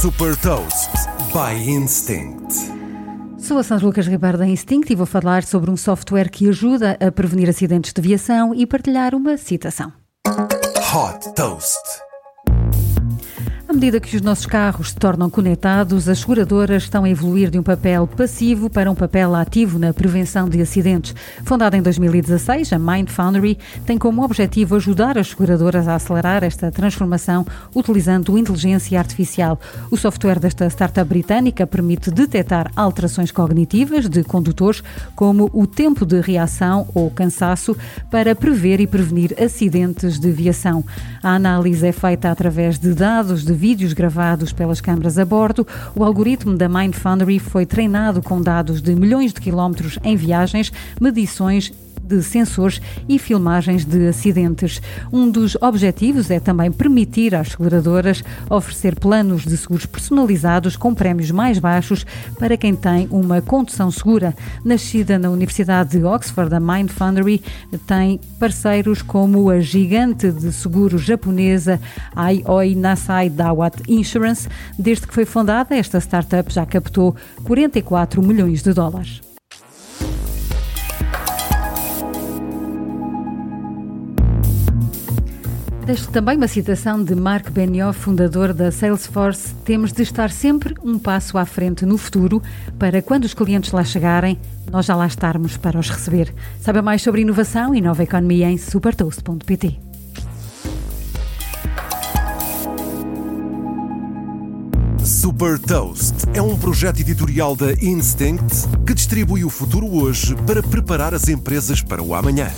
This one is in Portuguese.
Super Toast by Instinct. Sou a Sandra Lucas Ribeiro da Instinct e vou falar sobre um software que ajuda a prevenir acidentes de aviação e partilhar uma citação. Hot Toast. Medida que os nossos carros se tornam conectados, as seguradoras estão a evoluir de um papel passivo para um papel ativo na prevenção de acidentes. Fundada em 2016, a Mind Foundry tem como objetivo ajudar as seguradoras a acelerar esta transformação utilizando inteligência artificial. O software desta startup britânica permite detectar alterações cognitivas de condutores, como o tempo de reação ou cansaço, para prever e prevenir acidentes de viação. A análise é feita através de dados de vídeos gravados pelas câmaras a bordo, o algoritmo da Mind Foundry foi treinado com dados de milhões de quilómetros em viagens, medições de sensores e filmagens de acidentes. Um dos objetivos é também permitir às seguradoras oferecer planos de seguros personalizados com prémios mais baixos para quem tem uma condução segura. Nascida na Universidade de Oxford, a Mind Foundry tem parceiros como a gigante de seguros japonesa Aioi Nasai Dawat Insurance. Desde que foi fundada, esta startup já captou 44 milhões de dólares. Deixo também uma citação de Mark Benioff, fundador da Salesforce. Temos de estar sempre um passo à frente no futuro para quando os clientes lá chegarem, nós já lá estarmos para os receber. Saiba mais sobre inovação e nova economia em supertoast.pt. Super Toast é um projeto editorial da Instinct que distribui o futuro hoje para preparar as empresas para o amanhã.